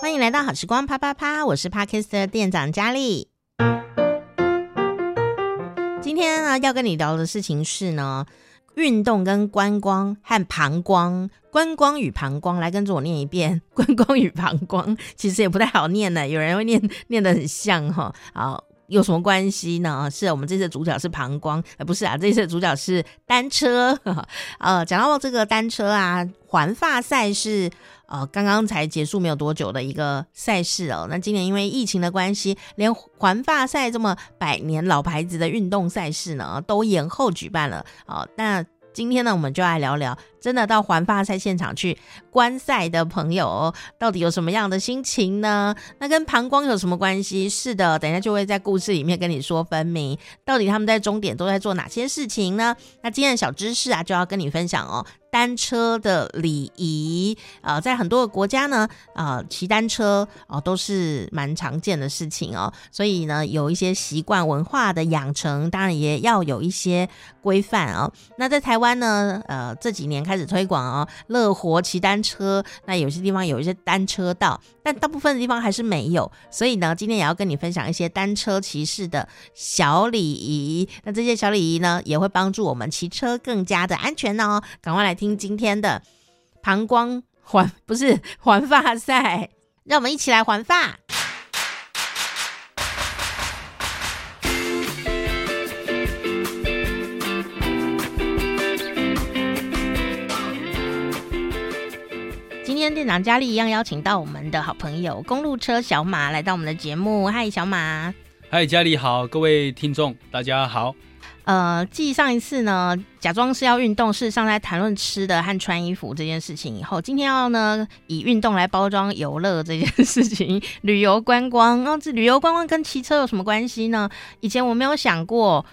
欢迎来到好时光啪啪啪，我是 Parkes 的店长佳丽。今天呢，要跟你聊的事情是呢，运动跟观光和膀胱，观光与膀胱，来跟着我念一遍，观光与膀胱，其实也不太好念呢，有人会念念得很像哈，好。有什么关系呢？是我们这次的主角是膀胱，呃，不是啊，这次的主角是单车。呃，讲到这个单车啊，环法赛是呃刚刚才结束没有多久的一个赛事哦。那今年因为疫情的关系，连环法赛这么百年老牌子的运动赛事呢，都延后举办了。啊，那今天呢，我们就来聊聊。真的到环发赛现场去观赛的朋友，到底有什么样的心情呢？那跟膀胱有什么关系？是的，等一下就会在故事里面跟你说分明。到底他们在终点都在做哪些事情呢？那今天的小知识啊，就要跟你分享哦。单车的礼仪啊、呃，在很多个国家呢，啊、呃，骑单车哦、都是蛮常见的事情哦。所以呢，有一些习惯文化的养成，当然也要有一些规范哦。那在台湾呢，呃，这几年。开始推广哦，乐活骑单车。那有些地方有一些单车道，但大部分的地方还是没有。所以呢，今天也要跟你分享一些单车骑士的小礼仪。那这些小礼仪呢，也会帮助我们骑车更加的安全哦。赶快来听今天的膀胱环，不是环发赛，让我们一起来环发法。店长佳丽一样邀请到我们的好朋友公路车小马来到我们的节目。嗨，小马！嗨，佳丽好，各位听众大家好。呃，继上一次呢，假装是要运动，事实上在谈论吃的和穿衣服这件事情以后，今天要呢以运动来包装游乐这件事情，旅游观光。那、哦、这旅游观光跟骑车有什么关系呢？以前我没有想过。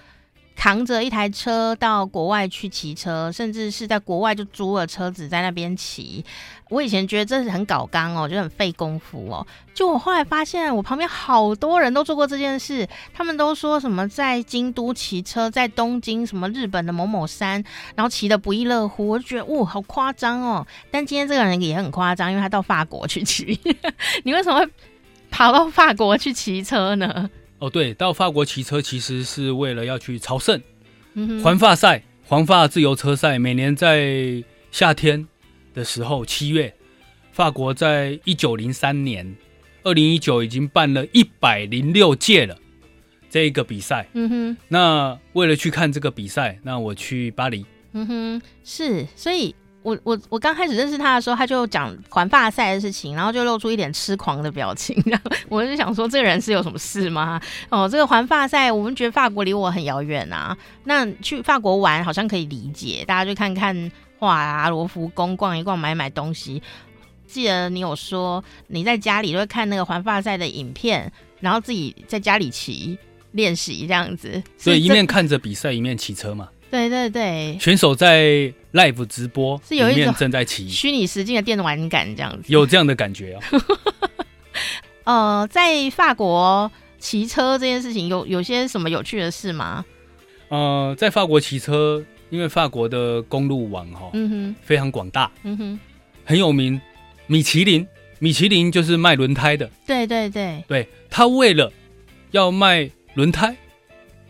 扛着一台车到国外去骑车，甚至是在国外就租了车子在那边骑。我以前觉得这是很搞刚哦，觉得很费功夫哦。就我后来发现，我旁边好多人都做过这件事。他们都说什么在京都骑车，在东京什么日本的某某山，然后骑得不亦乐乎。我就觉得哇，好夸张哦。但今天这个人也很夸张，因为他到法国去骑。你为什么会跑到法国去骑车呢？哦，对，到法国骑车其实是为了要去朝圣。环法赛，环法自由车赛，每年在夏天的时候，七月，法国在一九零三年，二零一九已经办了一百零六届了。这一个比赛，嗯哼，那为了去看这个比赛，那我去巴黎。嗯哼，是，所以。我我我刚开始认识他的时候，他就讲环发赛的事情，然后就露出一点痴狂的表情。然后我就想说，这个人是有什么事吗？哦，这个环发赛，我们觉得法国离我很遥远啊。那去法国玩好像可以理解，大家去看看画啊，罗浮宫逛一逛，买买东西。记得你有说你在家里都会看那个环发赛的影片，然后自己在家里骑练习这样子。所以一面看着比赛，一面骑车嘛。对对对，选手在 live 直播，是有一种正在骑 虚拟实境的电玩感，这样子有这样的感觉哦。呃，在法国骑车这件事情有有些什么有趣的事吗？呃，在法国骑车，因为法国的公路网哈，嗯哼，非常广大，嗯哼，很有名。米其林，米其林就是卖轮胎的，对对对，对，他为了要卖轮胎，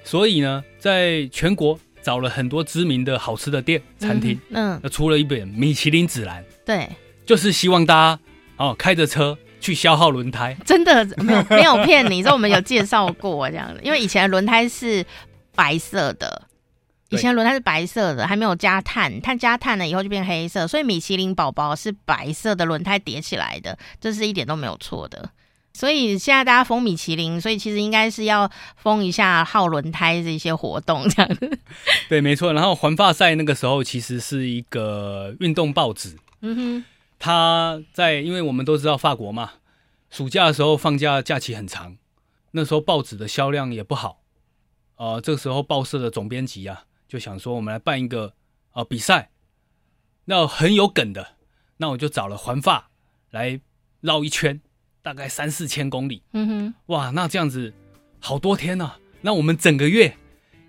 所以呢，在全国。找了很多知名的好吃的店、餐厅，嗯，那出了一本米其林指南，对，就是希望大家哦开着车去消耗轮胎，真的没有没有骗你，这我们有介绍过这样的，因为以前的轮胎是白色的，以前轮胎是白色的，还没有加碳，碳加碳了以后就变黑色，所以米其林宝宝是白色的轮胎叠起来的，这是一点都没有错的。所以现在大家封米其林，所以其实应该是要封一下耗轮胎这些活动这样子。对，没错。然后环发赛那个时候其实是一个运动报纸。嗯哼。他在，因为我们都知道法国嘛，暑假的时候放假假期很长，那时候报纸的销量也不好。呃，这个时候报社的总编辑啊就想说，我们来办一个啊、呃、比赛，那很有梗的，那我就找了环发来绕一圈。大概三四千公里，嗯哼，哇，那这样子好多天呢、啊。那我们整个月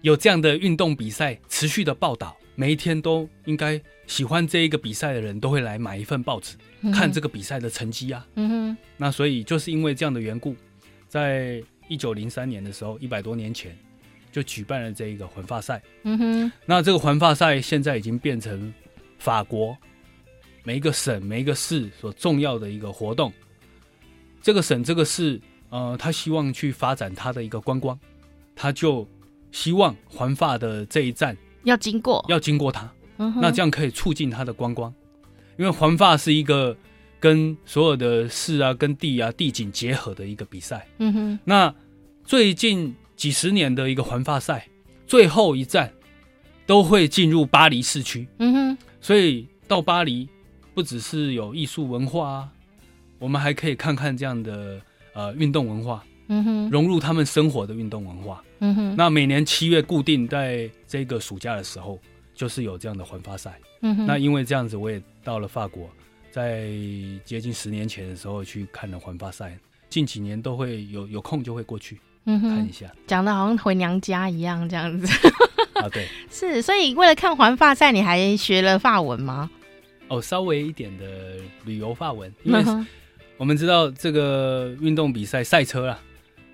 有这样的运动比赛持续的报道，每一天都应该喜欢这一个比赛的人都会来买一份报纸，嗯、看这个比赛的成绩啊。嗯哼。那所以就是因为这样的缘故，在一九零三年的时候，一百多年前就举办了这一个环发赛。嗯哼。那这个环发赛现在已经变成法国每一个省、每一个市所重要的一个活动。这个省、这个市，呃，他希望去发展他的一个观光，他就希望环法的这一站要经过，要经过它。嗯。那这样可以促进他的观光，因为环法是一个跟所有的市啊、跟地啊、地景结合的一个比赛。嗯哼。那最近几十年的一个环法赛，最后一站都会进入巴黎市区。嗯哼。所以到巴黎，不只是有艺术文化啊。我们还可以看看这样的呃运动文化，嗯哼，融入他们生活的运动文化，嗯哼。那每年七月固定在这个暑假的时候，就是有这样的环法赛，嗯哼。那因为这样子，我也到了法国，在接近十年前的时候去看了环法赛，近几年都会有有空就会过去，嗯哼，看一下。讲的好像回娘家一样这样子 啊，对，是。所以为了看环法赛，你还学了法文吗？哦，稍微一点的旅游法文，因为。嗯我们知道这个运动比赛赛车啊，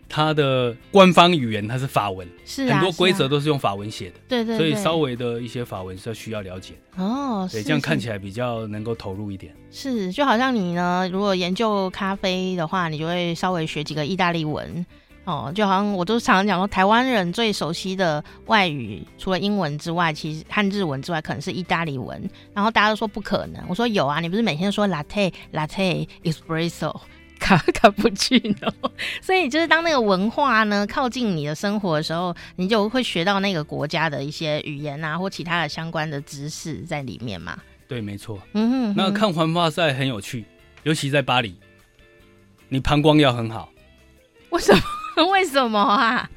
它的官方语言它是法文，是、啊、很多规则都是用法文写的，对，对对，所以稍微的一些法文是要需要了解的哦，对，这样看起来比较能够投入一点。是，就好像你呢，如果研究咖啡的话，你就会稍微学几个意大利文。哦，就好像我都常常讲说，台湾人最熟悉的外语，除了英文之外，其实和日文之外，可能是意大利文。然后大家都说不可能，我说有啊，你不是每天说 latte latte espresso 卡卡布奇诺？所以就是当那个文化呢靠近你的生活的时候，你就会学到那个国家的一些语言啊，或其他的相关的知识在里面嘛。对，没错。嗯哼，哼，那看环法赛很有趣，尤其在巴黎，你膀胱要很好。为什么？为什么啊？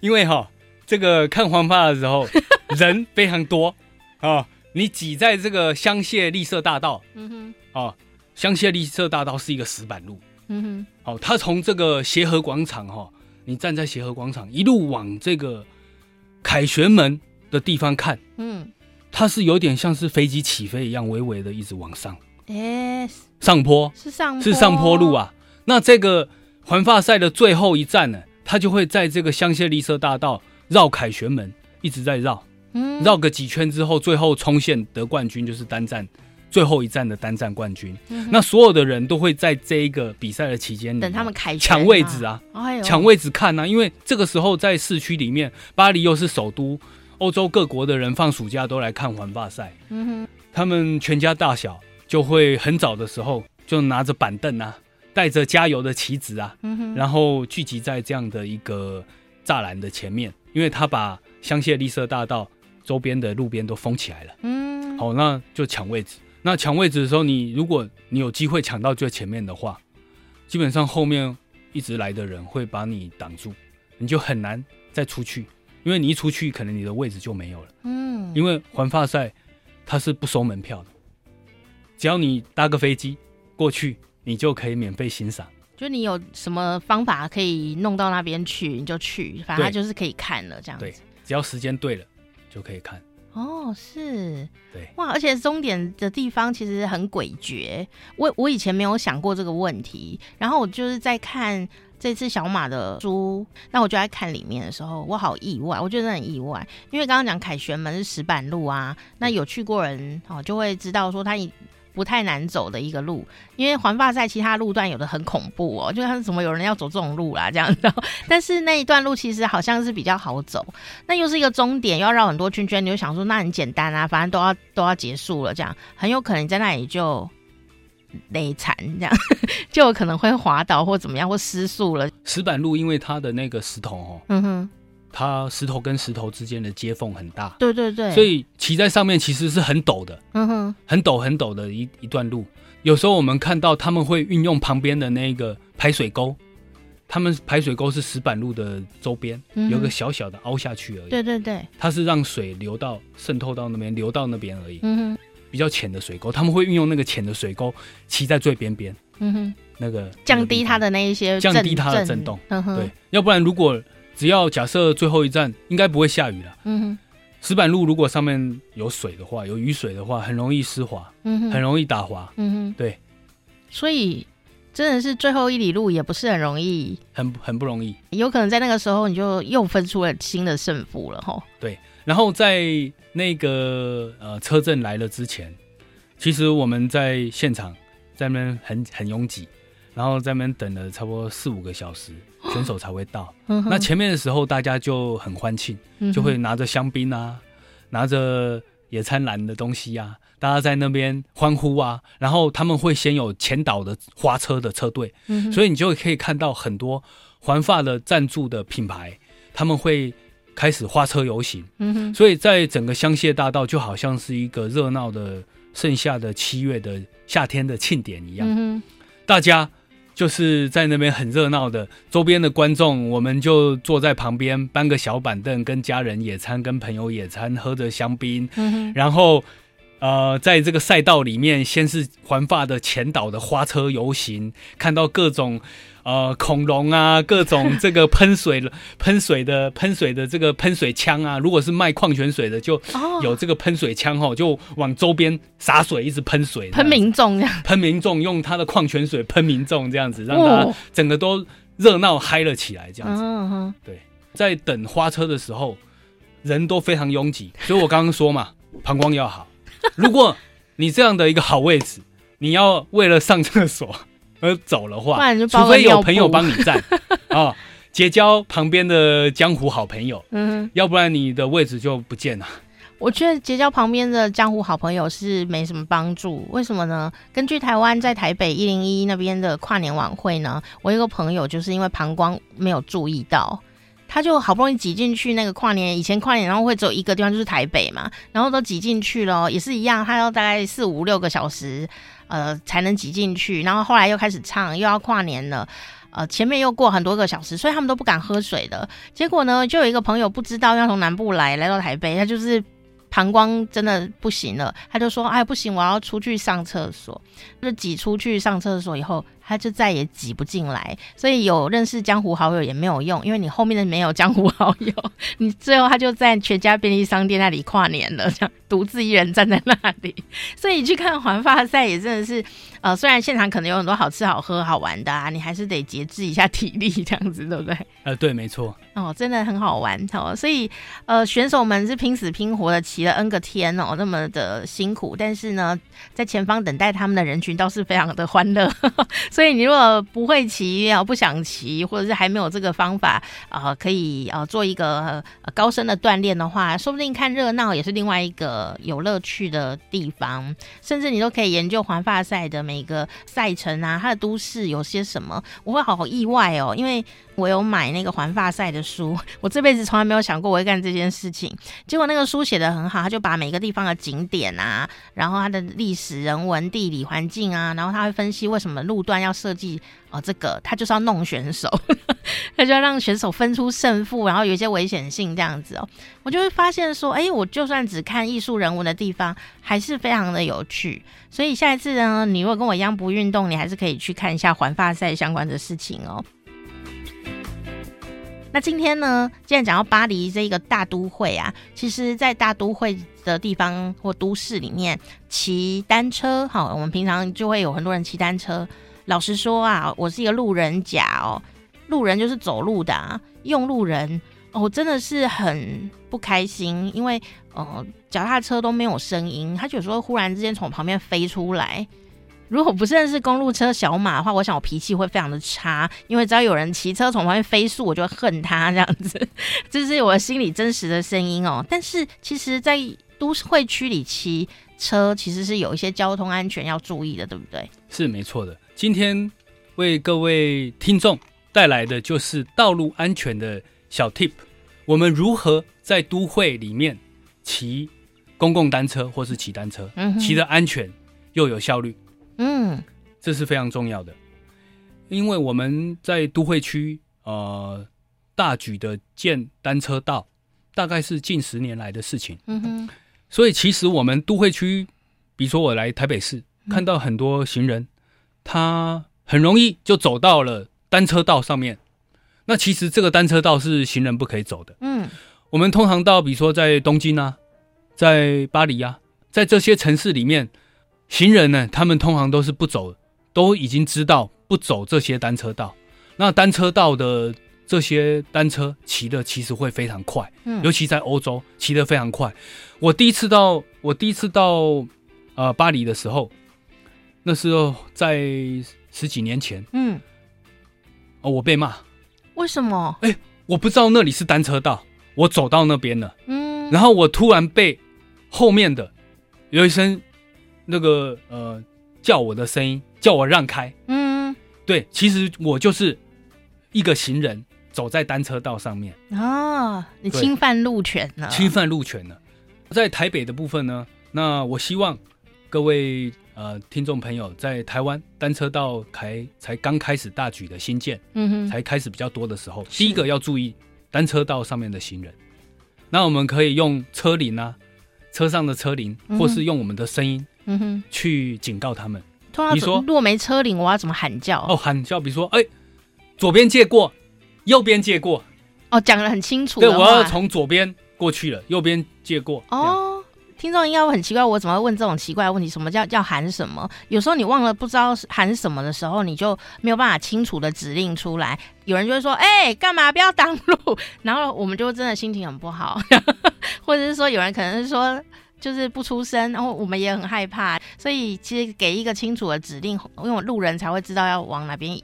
因为哈，这个看黄发的时候 人非常多啊，你挤在这个香榭丽舍大道，嗯哼，哦，香榭丽舍大道是一个石板路，嗯哼，好，他从这个协和广场哈，你站在协和广场一路往这个凯旋门的地方看，嗯，它是有点像是飞机起飞一样，微微的一直往上，哎，上坡。是上坡是上坡路啊，那这个。环法赛的最后一站呢，他就会在这个香榭丽舍大道绕凯旋门，一直在绕，嗯，绕个几圈之后，最后冲线得冠军就是单站最后一站的单站冠军。嗯、那所有的人都会在这一个比赛的期间等他们凯抢位置啊，抢、哦、位置看啊，因为这个时候在市区里面，巴黎又是首都，欧洲各国的人放暑假都来看环法赛，他们全家大小就会很早的时候就拿着板凳啊。带着加油的旗子啊，然后聚集在这样的一个栅栏的前面，因为他把香榭丽舍大道周边的路边都封起来了。嗯，好，那就抢位置。那抢位置的时候，你如果你有机会抢到最前面的话，基本上后面一直来的人会把你挡住，你就很难再出去，因为你一出去，可能你的位置就没有了。嗯，因为环发赛它是不收门票的，只要你搭个飞机过去。你就可以免费欣赏，就你有什么方法可以弄到那边去，你就去，反正就是可以看了这样子。对，只要时间对了，就可以看。哦，是，对，哇，而且终点的地方其实很诡谲，我我以前没有想过这个问题，然后我就是在看这次小马的书，那我就在看里面的时候，我好意外，我觉得很意外，因为刚刚讲凯旋门是石板路啊，那有去过人哦就会知道说它一。不太难走的一个路，因为环法赛其他路段有的很恐怖哦，就是怎么有人要走这种路啦这样子。但是那一段路其实好像是比较好走，那又是一个终点，要绕很多圈圈，你就想说那很简单啊，反正都要都要结束了，这样很有可能你在那里就累残，这样 就有可能会滑倒或怎么样或失速了。石板路因为它的那个石头哦，嗯哼。它石头跟石头之间的接缝很大，对对对，所以骑在上面其实是很陡的，嗯哼，很陡很陡的一一段路。有时候我们看到他们会运用旁边的那个排水沟，他们排水沟是石板路的周边，嗯、有个小小的凹下去而已，对对对，它是让水流到渗透到那边，流到那边而已，嗯哼，比较浅的水沟，他们会运用那个浅的水沟骑在最边边，嗯哼，那个降低它的那一些降低它的震动，对，要不然如果。只要假设最后一站应该不会下雨了，嗯哼，石板路如果上面有水的话，有雨水的话，很容易湿滑，嗯哼，很容易打滑，嗯哼，对。所以真的是最后一里路也不是很容易，很很不容易。有可能在那个时候你就又分出了新的胜负了齁。对，然后在那个呃车阵来了之前，其实我们在现场在那边很很拥挤，然后在那边等了差不多四五个小时，选手才会到。那前面的时候大家就很欢庆，就会拿着香槟啊，拿着野餐篮的东西啊。大家在那边欢呼啊，然后他们会先有前导的花车的车队，嗯、所以你就可以看到很多环发的赞助的品牌，他们会开始花车游行。嗯、所以在整个香榭大道就好像是一个热闹的盛夏的七月的夏天的庆典一样，嗯、大家就是在那边很热闹的，周边的观众我们就坐在旁边搬个小板凳，跟家人野餐，跟朋友野餐，喝着香槟，然后。呃，在这个赛道里面，先是环法的前导的花车游行，看到各种呃恐龙啊，各种这个喷水的 喷水的喷水的这个喷水枪啊。如果是卖矿泉水的，就有这个喷水枪哈，就往周边洒水，一直喷水，喷民众这样，喷民众用他的矿泉水喷民众这样子，让他整个都热闹嗨了起来，这样子。对，在等花车的时候，人都非常拥挤，所以我刚刚说嘛，膀胱要好。如果你这样的一个好位置，你要为了上厕所而走的话，除非有朋友帮你站 啊，结交旁边的江湖好朋友，嗯，要不然你的位置就不见了。我觉得结交旁边的江湖好朋友是没什么帮助，为什么呢？根据台湾在台北一零一那边的跨年晚会呢，我有个朋友就是因为膀胱没有注意到。他就好不容易挤进去那个跨年，以前跨年然后会只有一个地方就是台北嘛，然后都挤进去了，也是一样，他要大概四五六个小时，呃，才能挤进去。然后后来又开始唱，又要跨年了，呃，前面又过很多个小时，所以他们都不敢喝水的。结果呢，就有一个朋友不知道要从南部来，来到台北，他就是膀胱真的不行了，他就说：“哎，不行，我要出去上厕所。”就挤出去上厕所以后。他就再也挤不进来，所以有认识江湖好友也没有用，因为你后面的没有江湖好友，你最后他就在全家便利商店那里跨年了，这样独自一人站在那里。所以去看环发赛也真的是，呃，虽然现场可能有很多好吃好喝好玩的啊，你还是得节制一下体力，这样子对不对？呃，对，没错。哦，真的很好玩哦。所以呃，选手们是拼死拼活的骑了 N 个天哦，那么的辛苦，但是呢，在前方等待他们的人群倒是非常的欢乐。所以你如果不会骑啊，不想骑，或者是还没有这个方法啊、呃，可以啊、呃、做一个、呃、高深的锻炼的话，说不定看热闹也是另外一个有乐趣的地方。甚至你都可以研究环发赛的每每个赛程啊，它的都市有些什么，我会好意外哦，因为我有买那个环法赛的书，我这辈子从来没有想过我会干这件事情。结果那个书写得很好，他就把每个地方的景点啊，然后它的历史、人文、地理环境啊，然后他会分析为什么路段。要设计哦，这个他就是要弄选手，他就要让选手分出胜负，然后有一些危险性这样子哦，我就会发现说，哎，我就算只看艺术人文的地方，还是非常的有趣。所以下一次呢，你如果跟我一样不运动，你还是可以去看一下环法赛相关的事情哦。那今天呢，既然讲到巴黎这一个大都会啊，其实，在大都会的地方或都市里面，骑单车，好，我们平常就会有很多人骑单车。老实说啊，我是一个路人甲哦，路人就是走路的啊，用路人哦，真的是很不开心，因为呃，脚踏车都没有声音，他有时候忽然之间从旁边飞出来，如果不是认识公路车小马的话，我想我脾气会非常的差，因为只要有人骑车从旁边飞速，我就会恨他这样子，这是我心里真实的声音哦。但是其实，在都会区里骑车，其实是有一些交通安全要注意的，对不对？是没错的。今天为各位听众带来的就是道路安全的小 tip。我们如何在都会里面骑公共单车或是骑单车，骑的安全又有效率？嗯，这是非常重要的。因为我们在都会区呃大举的建单车道，大概是近十年来的事情。嗯哼，所以其实我们都会区，比如说我来台北市，看到很多行人。他很容易就走到了单车道上面，那其实这个单车道是行人不可以走的。嗯，我们通常到，比如说在东京啊，在巴黎啊，在这些城市里面，行人呢，他们通常都是不走，都已经知道不走这些单车道。那单车道的这些单车骑的其实会非常快，嗯，尤其在欧洲骑得非常快。我第一次到，我第一次到呃巴黎的时候，那时候在十几年前，嗯，哦，我被骂，为什么？哎，我不知道那里是单车道，我走到那边了，嗯，然后我突然被后面的有一声那个呃叫我的声音，叫我让开，嗯，对，其实我就是一个行人走在单车道上面。哦，你侵犯路权了，侵犯路权了。在台北的部分呢，那我希望各位呃听众朋友，在台湾单车道才才刚开始大举的新建，嗯哼，才开始比较多的时候，第一个要注意单车道上面的行人。那我们可以用车铃啊，车上的车铃，或是用我们的声音，嗯哼，去警告他们。你说如果没车铃，我要怎么喊叫？哦，喊叫，比如说，哎、欸，左边借过，右边借过。哦，讲的很清楚。对，我要从左边。过去了，右边借过哦。听众应该会很奇怪，我怎么会问这种奇怪的问题？什么叫叫喊什么？有时候你忘了不知道喊什么的时候，你就没有办法清楚的指令出来。有人就会说：“哎、欸，干嘛不要挡路？” 然后我们就真的心情很不好，或者是说有人可能是说就是不出声，然后我们也很害怕。所以其实给一个清楚的指令，因为路人才会知道要往哪边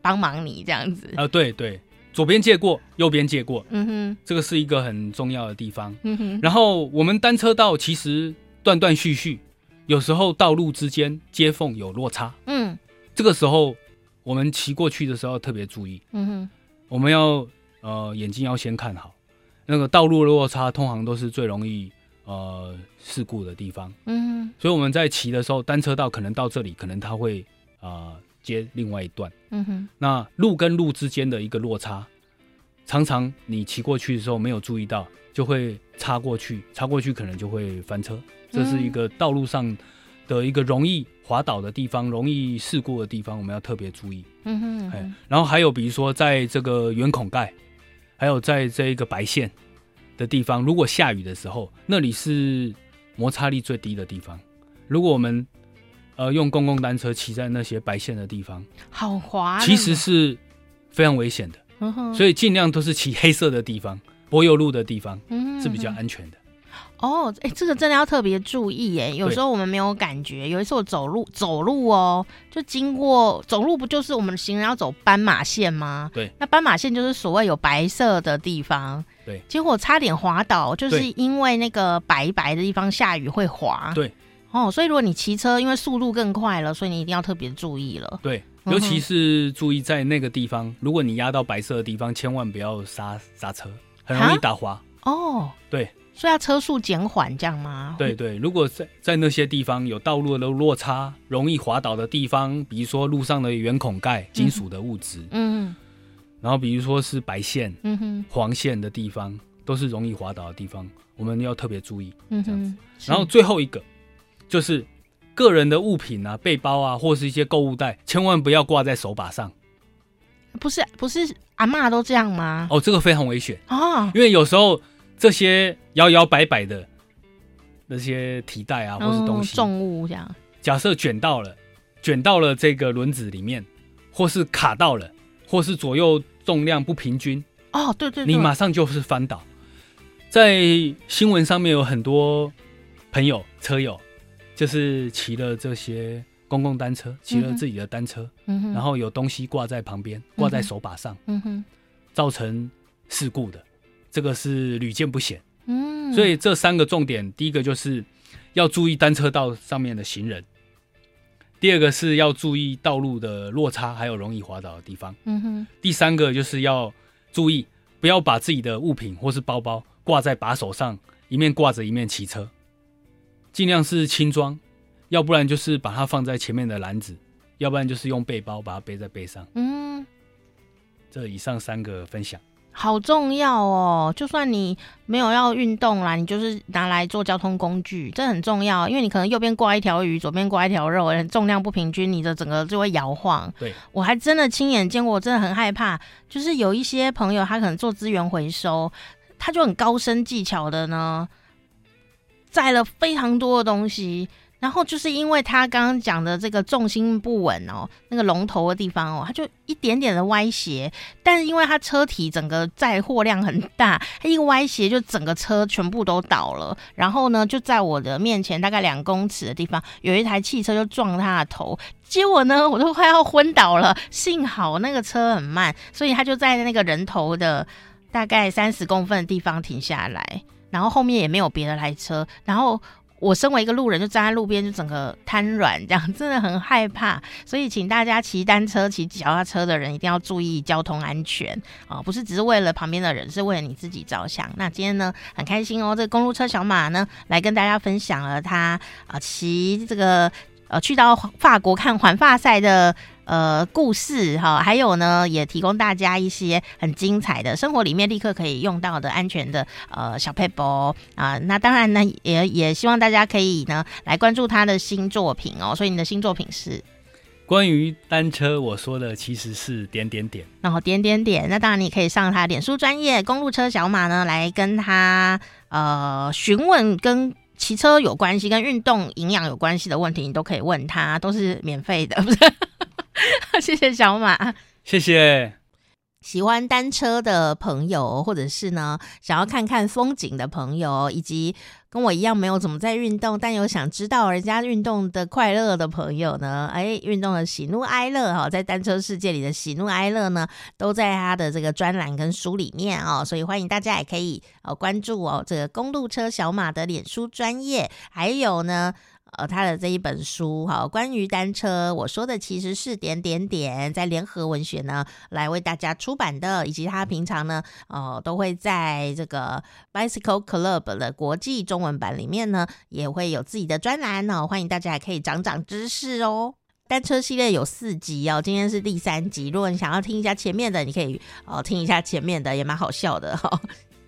帮忙你这样子。啊、呃，对对。左边借过，右边借过，嗯哼，这个是一个很重要的地方。嗯哼，然后我们单车道其实断断续续，有时候道路之间接缝有落差，嗯，这个时候我们骑过去的时候特别注意，嗯哼，我们要呃眼睛要先看好，那个道路的落差通常都是最容易呃事故的地方，嗯。哼，所以我们在骑的时候，单车道可能到这里，可能它会啊。呃接另外一段，嗯哼，那路跟路之间的一个落差，常常你骑过去的时候没有注意到，就会插过去，插过去可能就会翻车，这是一个道路上的一个容易滑倒的地方，容易事故的地方，我们要特别注意，嗯哼，嗯哼，然后还有比如说在这个圆孔盖，还有在这一个白线的地方，如果下雨的时候，那里是摩擦力最低的地方，如果我们呃，用公共单车骑在那些白线的地方，好滑，其实是非常危险的。嗯，所以尽量都是骑黑色的地方、柏油路的地方，嗯，是比较安全的。哦，哎，这个真的要特别注意耶。有时候我们没有感觉，有一次我走路走路哦，就经过走路，不就是我们行人要走斑马线吗？对，那斑马线就是所谓有白色的地方。对，结果差点滑倒，就是因为那个白白的地方下雨会滑。对。哦，所以如果你骑车，因为速度更快了，所以你一定要特别注意了。对，尤其是注意在那个地方，嗯、如果你压到白色的地方，千万不要刹刹车，很容易打滑。哦，对，所以要车速减缓，这样吗？对对，如果在在那些地方有道路的落差，容易滑倒的地方，比如说路上的圆孔盖、金属的物质，嗯，然后比如说是白线、嗯哼、黄线的地方，都是容易滑倒的地方，我们要特别注意。嗯哼，然后最后一个。就是个人的物品啊，背包啊，或是一些购物袋，千万不要挂在手把上。不是不是，阿妈都这样吗？哦，这个非常危险啊！因为有时候这些摇摇摆摆的那些提袋啊，或是东西、嗯、重物这样，假设卷到了，卷到了这个轮子里面，或是卡到了，或是左右重量不平均，哦，对对对，你马上就是翻倒。在新闻上面有很多朋友车友。就是骑了这些公共单车，骑了自己的单车，嗯，然后有东西挂在旁边，挂在手把上，嗯哼，造成事故的，这个是屡见不鲜。嗯，所以这三个重点，第一个就是要注意单车道上面的行人，第二个是要注意道路的落差，还有容易滑倒的地方，嗯哼，第三个就是要注意不要把自己的物品或是包包挂在把手上，一面挂着一面骑车。尽量是轻装，要不然就是把它放在前面的篮子，要不然就是用背包把它背在背上。嗯，这以上三个分享好重要哦。就算你没有要运动啦，你就是拿来做交通工具，这很重要。因为你可能右边挂一条鱼，左边挂一条肉，重量不平均，你的整个就会摇晃。对，我还真的亲眼见过，我真的很害怕。就是有一些朋友，他可能做资源回收。他就很高深技巧的呢，载了非常多的东西。然后就是因为他刚刚讲的这个重心不稳哦，那个龙头的地方哦，它就一点点的歪斜，但是因为它车体整个载货量很大，他一个歪斜就整个车全部都倒了。然后呢，就在我的面前大概两公尺的地方，有一台汽车就撞他的头，结果呢，我都快要昏倒了。幸好那个车很慢，所以他就在那个人头的大概三十公分的地方停下来，然后后面也没有别的来车，然后。我身为一个路人，就站在路边，就整个瘫软，这样真的很害怕。所以，请大家骑单车、骑脚踏车的人一定要注意交通安全啊！不是只是为了旁边的人，是为了你自己着想。那今天呢，很开心哦，这个公路车小马呢，来跟大家分享了他啊骑这个呃去到法国看环法赛的。呃，故事哈，还有呢，也提供大家一些很精彩的生活里面立刻可以用到的安全的呃小撇步啊。那当然呢，也也希望大家可以呢来关注他的新作品哦。所以你的新作品是关于单车，我说的其实是点点点，然后点点点。那当然你可以上他脸书专业公路车小马呢来跟他呃询问跟骑车有关系、跟运动营养有关系的问题，你都可以问他，都是免费的，不是？谢谢小马，谢谢。喜欢单车的朋友，或者是呢想要看看风景的朋友，以及跟我一样没有怎么在运动，但有想知道人家运动的快乐的朋友呢？哎，运动的喜怒哀乐哈，在单车世界里的喜怒哀乐呢，都在他的这个专栏跟书里面哦，所以欢迎大家也可以哦关注哦这个公路车小马的脸书专业，还有呢。呃，他的这一本书哈，关于单车，我说的其实是点点点，在联合文学呢来为大家出版的，以及他平常呢，呃，都会在这个 Bicycle Club 的国际中文版里面呢，也会有自己的专栏哦，欢迎大家可以长长知识哦。单车系列有四集哦，今天是第三集，如果你想要听一下前面的，你可以哦听一下前面的，也蛮好笑的哈。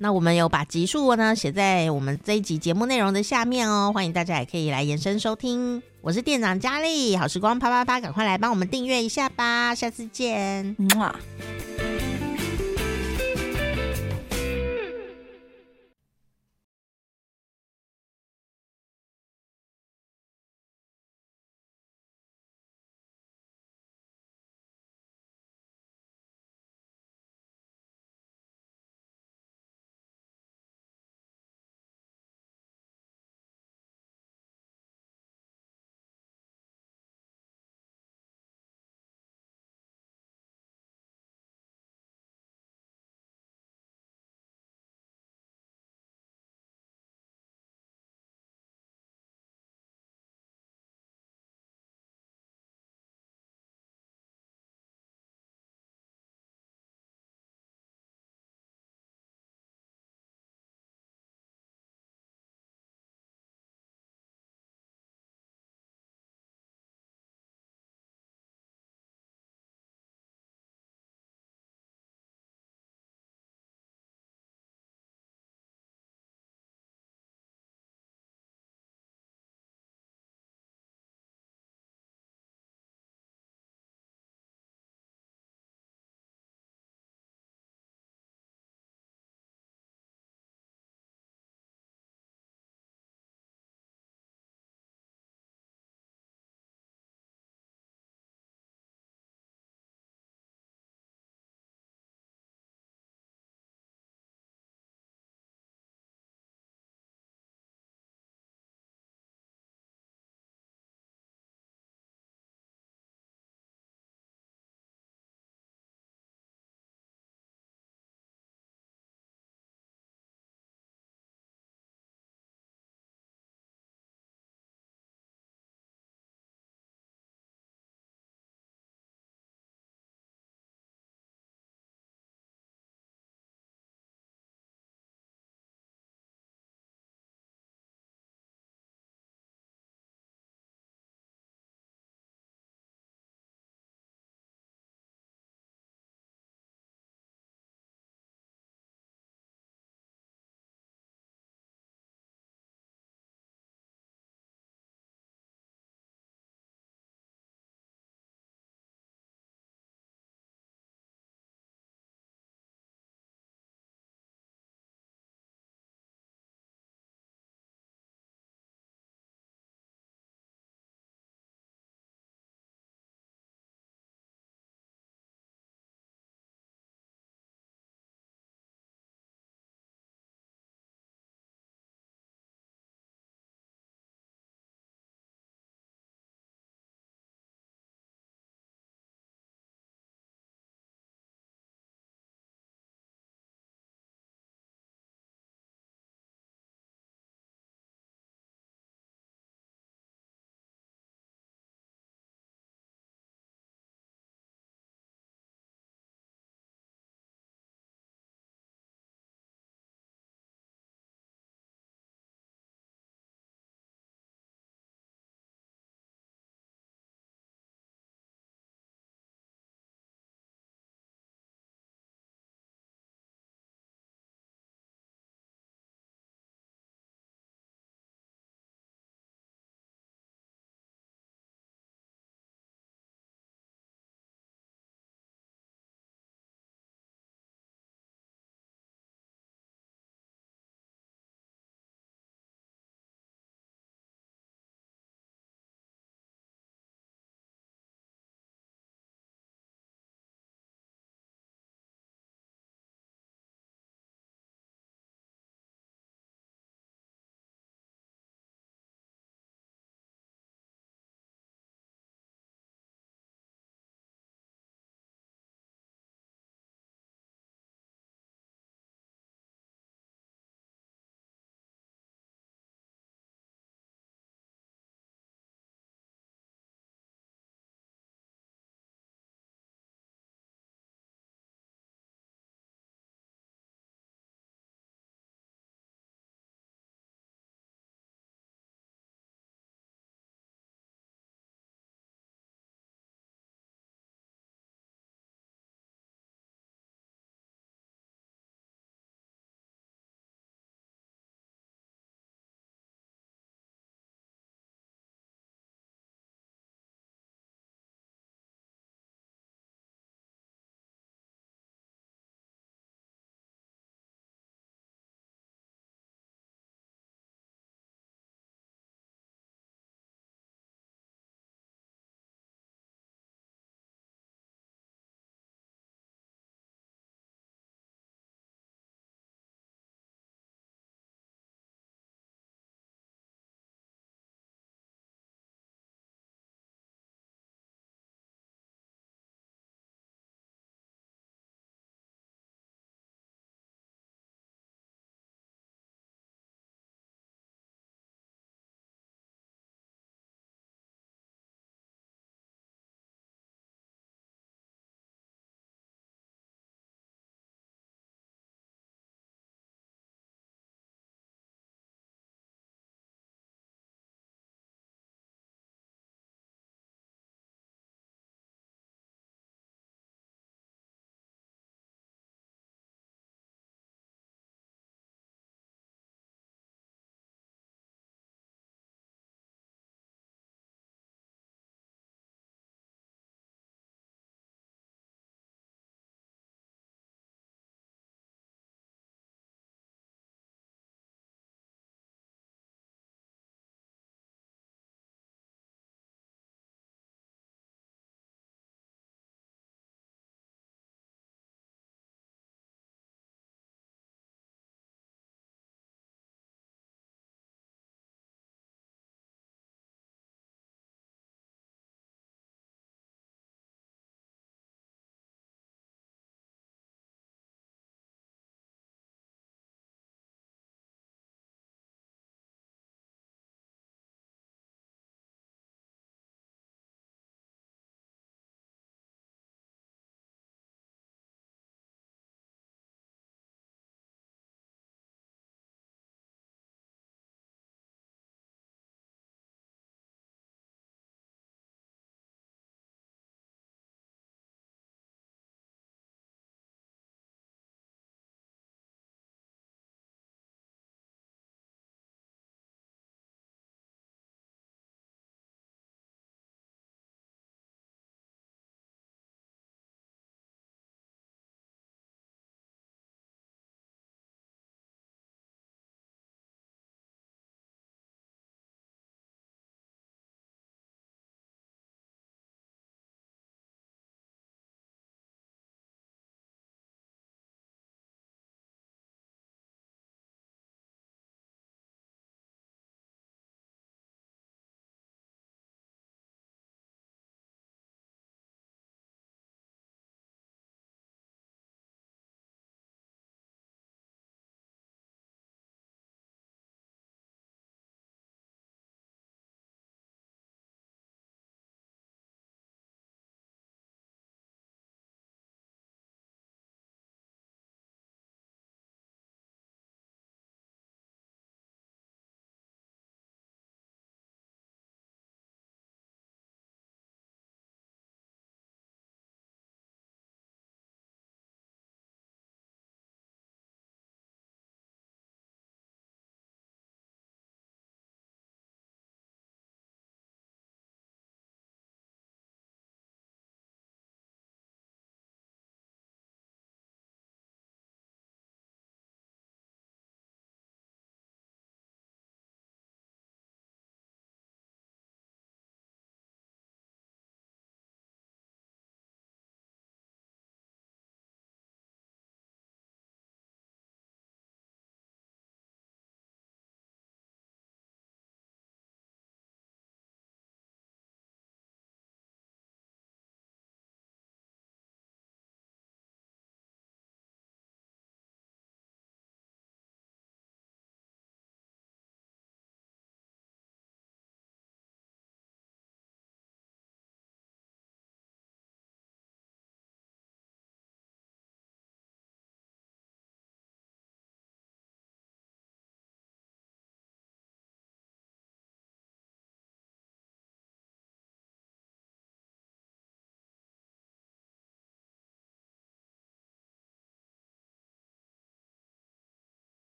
那我们有把集数呢写在我们这一集节目内容的下面哦，欢迎大家也可以来延伸收听。我是店长佳丽，好时光啪啪啪，赶快来帮我们订阅一下吧，下次见。嗯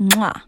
嗯啊。